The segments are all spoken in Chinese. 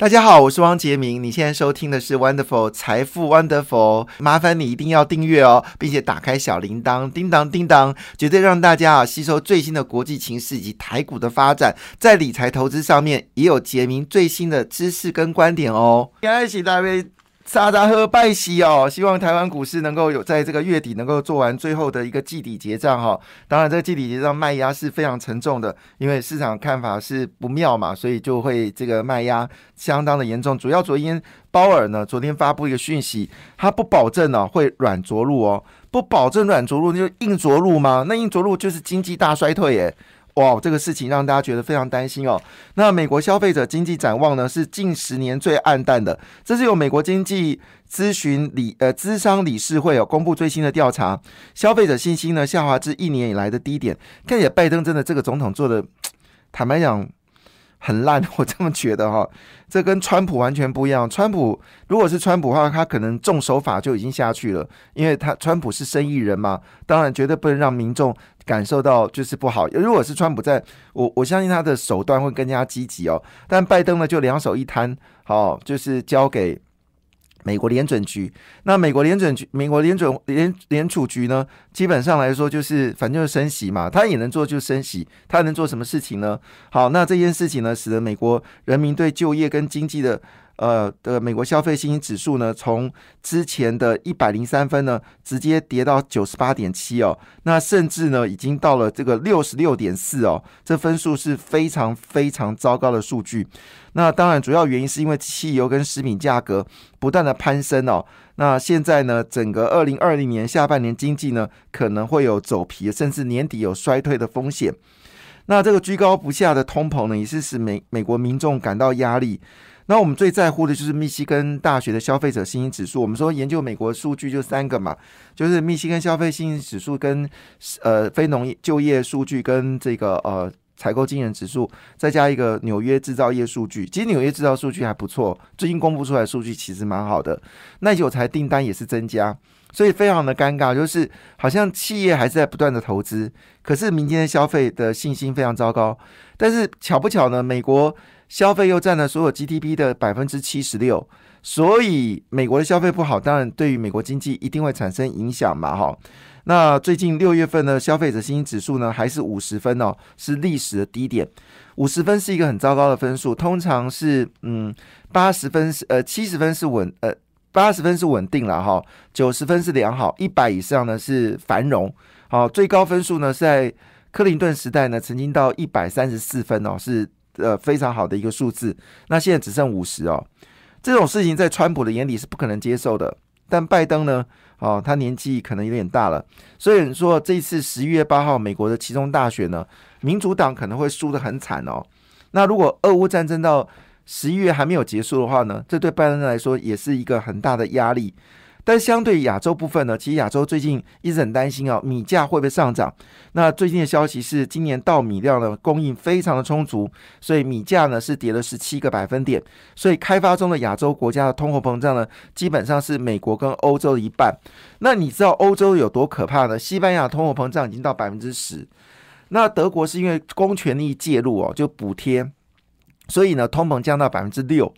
大家好，我是汪杰明。你现在收听的是 Wonderful 财富 Wonderful，麻烦你一定要订阅哦，并且打开小铃铛，叮当叮当，绝对让大家啊吸收最新的国际情势以及台股的发展，在理财投资上面也有杰明最新的知识跟观点哦。恭喜大家！沙达赫拜喜哦，希望台湾股市能够有在这个月底能够做完最后的一个季底结账哈。当然，这个季底结账卖压是非常沉重的，因为市场看法是不妙嘛，所以就会这个卖压相当的严重。主要昨天鲍尔呢，昨天发布一个讯息，他不保证呢会软着陆哦，不保证软着陆，就硬着陆吗？那硬着陆就是经济大衰退耶。哇，这个事情让大家觉得非常担心哦。那美国消费者经济展望呢，是近十年最暗淡的。这是由美国经济咨询理呃资商理事会有公布最新的调查，消费者信心呢下滑至一年以来的低点。看起来拜登真的这个总统做的，坦白讲。很烂，我这么觉得哈，这跟川普完全不一样。川普如果是川普的话，他可能重手法就已经下去了，因为他川普是生意人嘛，当然绝对不能让民众感受到就是不好。如果是川普在，我我相信他的手段会更加积极哦。但拜登呢，就两手一摊，好，就是交给。美国联准局，那美国联准局、美国联准联联储局呢，基本上来说就是反正就是升息嘛，他也能做就是升息，他能做什么事情呢？好，那这件事情呢，使得美国人民对就业跟经济的。呃的美国消费信心指数呢，从之前的一百零三分呢，直接跌到九十八点七哦，那甚至呢，已经到了这个六十六点四哦，这分数是非常非常糟糕的数据。那当然，主要原因是因为汽油跟食品价格不断的攀升哦。那现在呢，整个二零二零年下半年经济呢，可能会有走皮，甚至年底有衰退的风险。那这个居高不下的通膨呢，也是使美美国民众感到压力。那我们最在乎的就是密西根大学的消费者信心指数。我们说研究美国数据就三个嘛，就是密西根消费信心指数跟呃非农业就业数据跟这个呃采购经营指数，再加一个纽约制造业数据。其实纽约制造数据还不错，最近公布出来数据其实蛮好的。耐久材订单也是增加，所以非常的尴尬，就是好像企业还是在不断的投资，可是民间的消费的信心非常糟糕。但是巧不巧呢，美国。消费又占了所有 GDP 的百分之七十六，所以美国的消费不好，当然对于美国经济一定会产生影响嘛，哈。那最近六月份的消费者信心指数呢，还是五十分哦，是历史的低点。五十分是一个很糟糕的分数，通常是嗯八十分是呃七十分是稳呃八十分是稳定了哈，九十分是良好，一百以上呢是繁荣。好，最高分数呢是在克林顿时代呢，曾经到一百三十四分哦，是。呃，非常好的一个数字。那现在只剩五十哦，这种事情在川普的眼里是不可能接受的。但拜登呢，哦，他年纪可能有点大了，所以说这一次十一月八号美国的其中大选呢，民主党可能会输得很惨哦。那如果俄乌战争到十一月还没有结束的话呢，这对拜登来说也是一个很大的压力。但相对亚洲部分呢，其实亚洲最近一直很担心啊，米价会不会上涨？那最近的消息是，今年稻米量的供应非常的充足，所以米价呢是跌了十七个百分点。所以开发中的亚洲国家的通货膨胀呢，基本上是美国跟欧洲的一半。那你知道欧洲有多可怕呢？西班牙通货膨胀已经到百分之十，那德国是因为公权力介入哦，就补贴，所以呢通膨降到百分之六。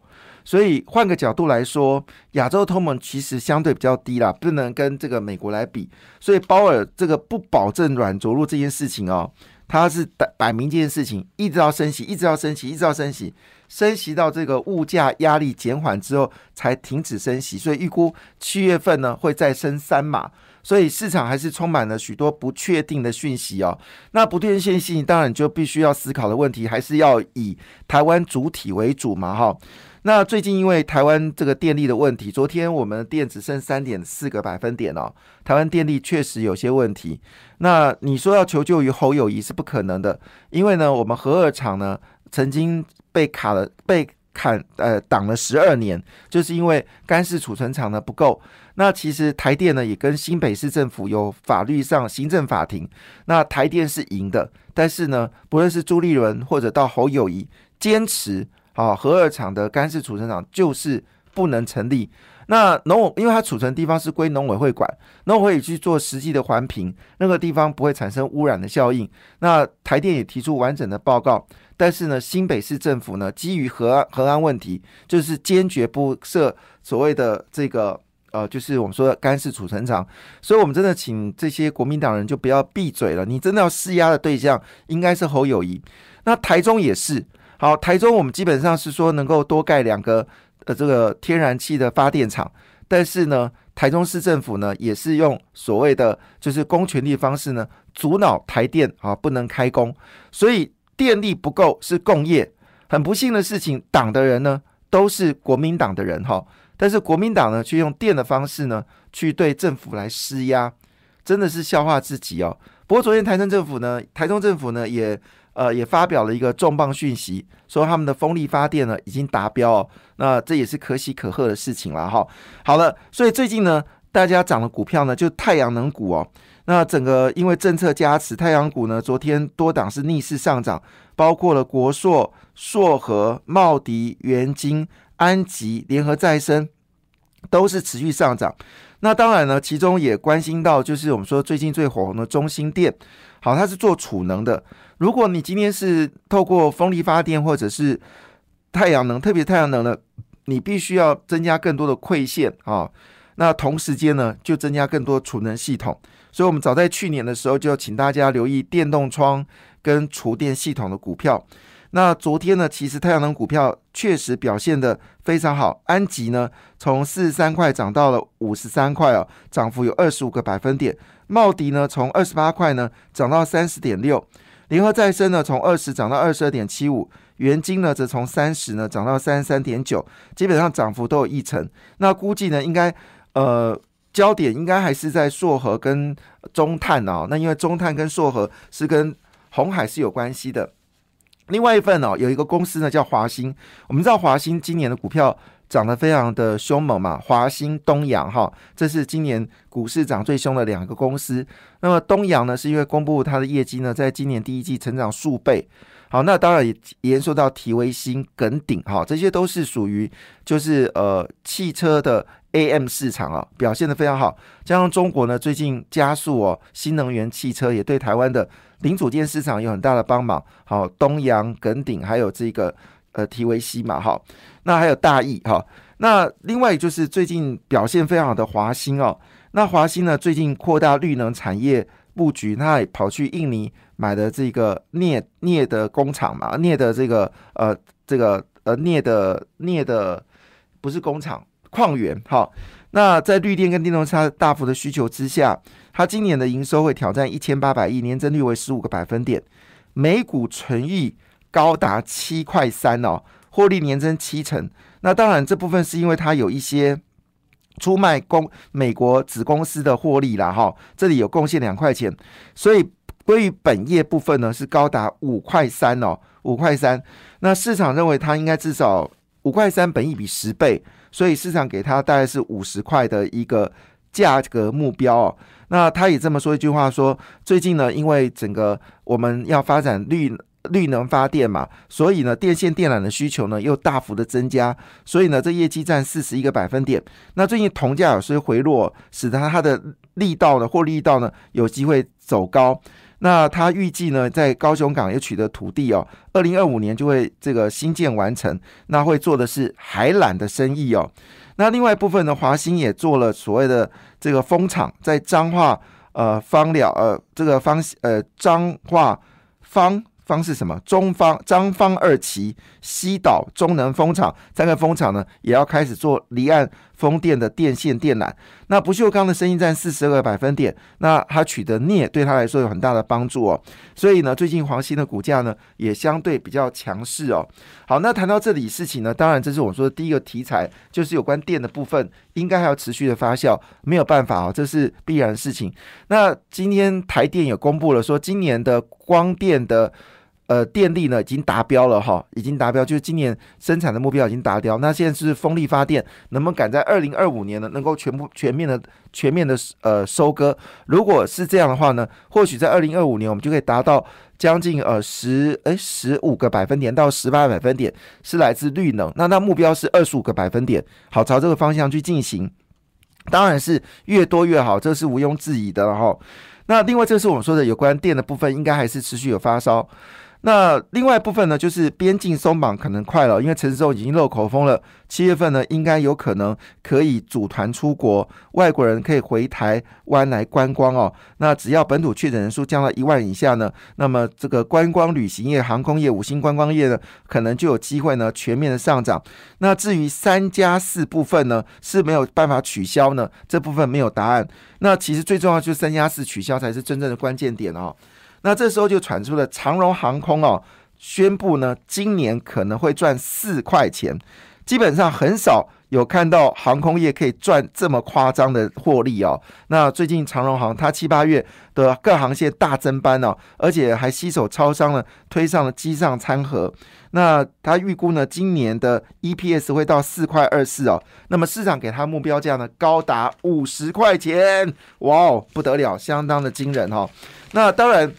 所以换个角度来说，亚洲通膨其实相对比较低啦，不能跟这个美国来比。所以鲍尔这个不保证软着陆这件事情哦，他是摆摆明这件事情，一直要升息，一直要升息，一直要升息，升息到这个物价压力减缓之后才停止升息。所以预估七月份呢会再升三码。所以市场还是充满了许多不确定的讯息哦。那不确定信息当然就必须要思考的问题，还是要以台湾主体为主嘛，哈。那最近因为台湾这个电力的问题，昨天我们电只剩三点四个百分点哦。台湾电力确实有些问题。那你说要求救于侯友谊是不可能的，因为呢，我们核二厂呢曾经被卡了，被砍呃挡了十二年，就是因为干式储存厂呢不够。那其实台电呢也跟新北市政府有法律上行政法庭，那台电是赢的，但是呢，不论是朱立伦或者到侯友谊坚持。啊，核二厂的干式储存厂就是不能成立。那农委因为它储存地方是归农委会管，农委会去做实际的环评，那个地方不会产生污染的效应。那台电也提出完整的报告，但是呢，新北市政府呢，基于核安核安问题，就是坚决不设所谓的这个呃，就是我们说的干式储存厂。所以，我们真的请这些国民党人就不要闭嘴了。你真的要施压的对象应该是侯友谊。那台中也是，好，台中我们基本上是说能够多盖两个。呃，这个天然气的发电厂，但是呢，台中市政府呢也是用所谓的就是公权力方式呢，阻挠台电啊不能开工，所以电力不够是共业。很不幸的事情，党的人呢都是国民党的人哈，但是国民党呢却用电的方式呢去对政府来施压，真的是笑话自己哦。不过昨天台中政府呢，台中政府呢也。呃，也发表了一个重磅讯息，说他们的风力发电呢已经达标哦，那这也是可喜可贺的事情了哈。好了，所以最近呢，大家涨的股票呢，就太阳能股哦。那整个因为政策加持，太阳股呢，昨天多档是逆势上涨，包括了国硕、硕和、茂迪、元晶、安吉、联合再生，都是持续上涨。那当然呢，其中也关心到就是我们说最近最火红的中心电，好，它是做储能的。如果你今天是透过风力发电或者是太阳能，特别太阳能呢，你必须要增加更多的馈线啊。那同时间呢，就增加更多储能系统。所以，我们早在去年的时候，就请大家留意电动窗跟厨电系统的股票。那昨天呢，其实太阳能股票确实表现的非常好。安吉呢，从四十三块涨到了五十三块哦，涨幅有二十五个百分点。茂迪呢，从二十八块呢涨到三十点六。联合再生呢，从二十涨到二十二点七五，元金呢则从三十呢涨到三十三点九，基本上涨幅都有一成。那估计呢，应该呃焦点应该还是在硕和跟中碳哦。那因为中碳跟硕和是跟红海是有关系的。另外一份哦，有一个公司呢叫华兴，我们知道华兴今年的股票。涨得非常的凶猛嘛，华兴、东阳哈，这是今年股市涨最凶的两个公司。那么东阳呢，是因为公布它的业绩呢，在今年第一季成长数倍。好，那当然也延受到提维新、耿鼎哈，这些都是属于就是呃汽车的 AM 市场啊，表现的非常好。加上中国呢，最近加速哦，新能源汽车也对台湾的零组件市场有很大的帮忙。好，东阳、耿鼎还有这个。呃，提维西嘛，哈，那还有大益哈，那另外就是最近表现非常好的华兴哦，那华兴呢最近扩大绿能产业布局，他也跑去印尼买的这个镍镍的工厂嘛，镍的这个呃这个呃镍的镍的不是工厂矿源哈，那在绿电跟电动车大幅的需求之下，它今年的营收会挑战一千八百亿，年增率为十五个百分点，每股纯益。高达七块三哦，获利年增七成。那当然，这部分是因为它有一些出卖公美国子公司的获利啦，哈，这里有贡献两块钱。所以归于本业部分呢，是高达五块三哦，五块三。那市场认为它应该至少五块三，本益比十倍，所以市场给它大概是五十块的一个价格目标哦。那他也这么说一句话说，最近呢，因为整个我们要发展绿。绿能发电嘛，所以呢，电线电缆的需求呢又大幅的增加，所以呢，这业绩占四十一个百分点。那最近铜价有些回落，使得它的力道呢，或力道呢，有机会走高。那他预计呢，在高雄港也取得土地哦，二零二五年就会这个新建完成。那会做的是海缆的生意哦。那另外一部分呢，华兴也做了所谓的这个风场，在彰化呃方了呃这个方呃彰化方。方是什么？中方张方二期西岛中能风场三个风场呢，也要开始做离岸风电的电线电缆。那不锈钢的生意占四十二个百分点，那它取得镍对它来说有很大的帮助哦。所以呢，最近黄鑫的股价呢也相对比较强势哦。好，那谈到这里事情呢，当然这是我说的第一个题材，就是有关电的部分，应该还要持续的发酵，没有办法哦，这是必然事情。那今天台电也公布了说，今年的光电的。呃电力呢已经达标了哈，已经达标，就是今年生产的目标已经达标。那现在是风力发电，能不能赶在二零二五年呢，能够全部全面的全面的呃收割？如果是这样的话呢，或许在二零二五年我们就可以达到将近呃十哎十五个百分点到十八百分点是来自绿能，那那目标是二十五个百分点，好朝这个方向去进行。当然是越多越好，这是毋庸置疑的哈。那另外，这是我们说的有关电的部分，应该还是持续有发烧。那另外一部分呢，就是边境松绑可能快了，因为陈时中已经漏口风了。七月份呢，应该有可能可以组团出国，外国人可以回台湾来观光哦。那只要本土确诊人数降到一万以下呢，那么这个观光旅行业、航空业、五星观光业呢，可能就有机会呢全面的上涨。那至于三加四部分呢，是没有办法取消呢？这部分没有答案。那其实最重要就是三加四取消才是真正的关键点哦。那这时候就传出了长荣航空哦，宣布呢，今年可能会赚四块钱。基本上很少有看到航空业可以赚这么夸张的获利哦。那最近长荣航它七八月的各航线大增班哦，而且还携手超商呢推上了机上餐盒。那他预估呢，今年的 EPS 会到四块二四哦。那么市场给他目标价呢，高达五十块钱，哇哦，不得了，相当的惊人哈。那当然。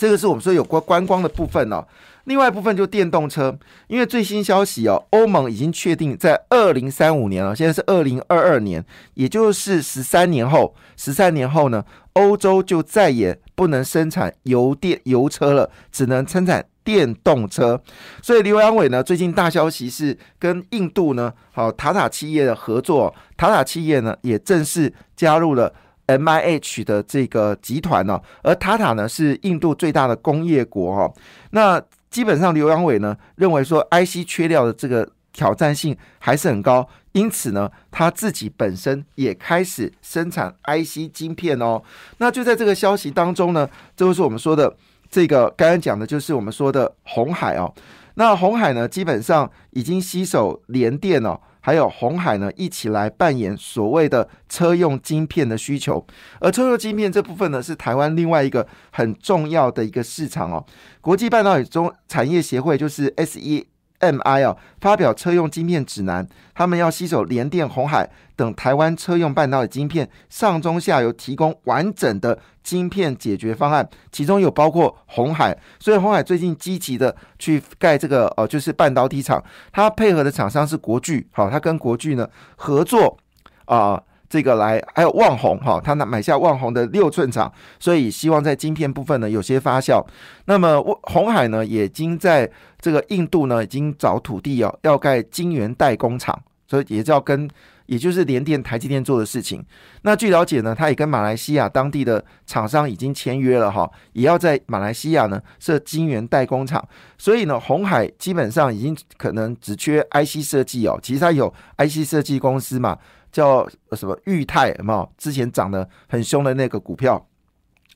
这个是我们说有关观光的部分哦，另外一部分就电动车，因为最新消息哦，欧盟已经确定在二零三五年了，现在是二零二二年，也就是十三年后，十三年后呢，欧洲就再也不能生产油电油车了，只能生产电动车。所以刘阳伟呢，最近大消息是跟印度呢，好塔塔企业的合作，塔塔企业呢也正式加入了。M I H 的这个集团呢，而塔塔呢是印度最大的工业国哈。那基本上刘阳伟呢认为说，I C 缺料的这个挑战性还是很高，因此呢他自己本身也开始生产 I C 晶片哦。那就在这个消息当中呢，就是我们说的这个刚刚讲的就是我们说的红海哦。那红海呢基本上已经携手联电哦。还有红海呢，一起来扮演所谓的车用晶片的需求，而车用晶片这部分呢，是台湾另外一个很重要的一个市场哦。国际半导体中产业协会就是 S E。M.I. 哦，发表车用晶片指南，他们要吸手联电、红海等台湾车用半导体晶片上中下游提供完整的晶片解决方案，其中有包括红海，所以红海最近积极的去盖这个呃，就是半导体厂，它配合的厂商是国巨，好，它跟国巨呢合作啊。这个来还有旺宏哈，他拿买下旺宏的六寸厂，所以希望在晶片部分呢有些发酵。那么红海呢，已经在这个印度呢已经找土地哦，要盖晶圆代工厂，所以也要跟也就是联电、台积电做的事情。那据了解呢，他也跟马来西亚当地的厂商已经签约了哈，也要在马来西亚呢设晶圆代工厂。所以呢，红海基本上已经可能只缺 IC 设计哦，其实它有 IC 设计公司嘛。叫什么裕泰嘛？之前涨得很凶的那个股票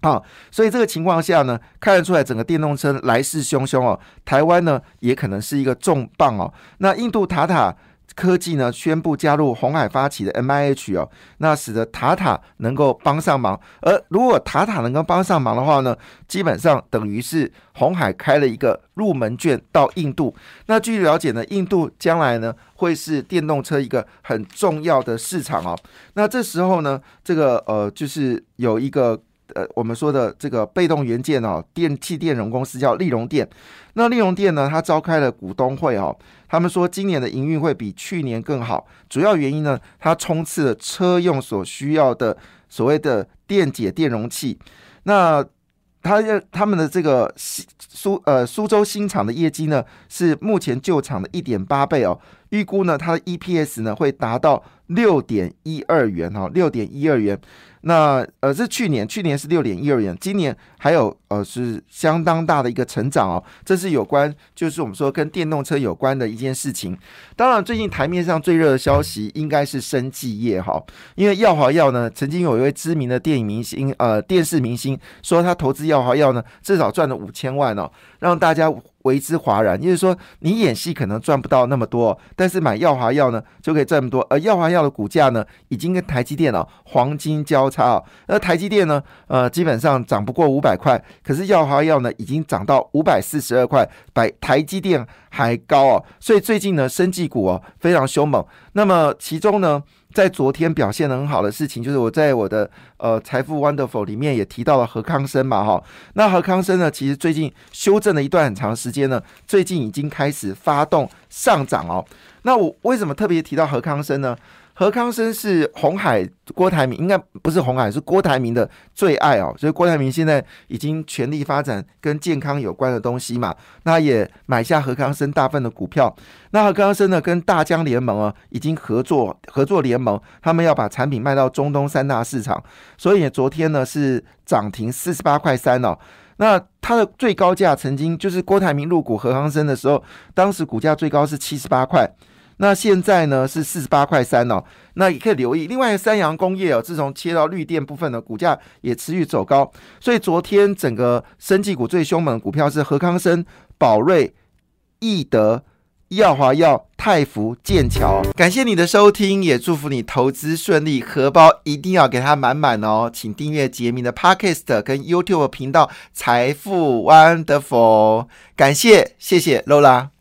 啊，所以这个情况下呢，看得出来整个电动车来势汹汹哦。台湾呢也可能是一个重磅哦。那印度塔塔。科技呢宣布加入红海发起的 M I H 哦，那使得塔塔能够帮上忙。而如果塔塔能够帮上忙的话呢，基本上等于是红海开了一个入门券到印度。那据了解呢，印度将来呢会是电动车一个很重要的市场哦。那这时候呢，这个呃就是有一个。呃，我们说的这个被动元件哦，电气电容公司叫利荣电。那利荣电呢，它召开了股东会哦，他们说今年的营运会比去年更好。主要原因呢，它冲刺了车用所需要的所谓的电解电容器。那它他们的这个苏呃苏州新厂的业绩呢，是目前旧厂的一点八倍哦。预估呢，它的 EPS 呢会达到六点一二元哈，六点一二元。那呃，是去年，去年是六点一二元，今年还有呃是相当大的一个成长哦。这是有关，就是我们说跟电动车有关的一件事情。当然，最近台面上最热的消息应该是生技业哈，因为耀华药呢，曾经有一位知名的电影明星呃电视明星说他投资耀华药呢，至少赚了五千万哦，让大家为之哗然。也就是说，你演戏可能赚不到那么多，但是买耀华药呢就可以赚那么多。而耀华药的股价呢，已经跟台积电哦黄金交叉哦。而台积电呢，呃，基本上涨不过五百块，可是耀华药呢已经涨到五百四十二块，比台积电还高哦。所以最近呢，生技股哦非常凶猛。那么其中呢？在昨天表现的很好的事情，就是我在我的呃财富 Wonderful 里面也提到了何康生嘛，哈，那何康生呢，其实最近修正了一段很长时间呢，最近已经开始发动上涨哦。那我为什么特别提到何康生呢？何康生是红海郭台铭，应该不是红海，是郭台铭的最爱哦。所以郭台铭现在已经全力发展跟健康有关的东西嘛，那也买下何康生大份的股票。那何康生呢，跟大疆联盟啊，已经合作合作联盟，他们要把产品卖到中东三大市场。所以昨天呢是涨停四十八块三哦。那它的最高价曾经就是郭台铭入股何康生的时候，当时股价最高是七十八块。那现在呢是四十八块三哦，那也可以留意。另外，三洋工业哦，自从切到绿电部分的股价也持续走高，所以昨天整个生技股最凶猛的股票是和康生、宝瑞、易德、耀华药、泰福、剑桥。感谢你的收听，也祝福你投资顺利，荷包一定要给它满满哦。请订阅杰明的 Podcast 跟 YouTube 频道财富 Wonderful。感谢，谢谢 Lola。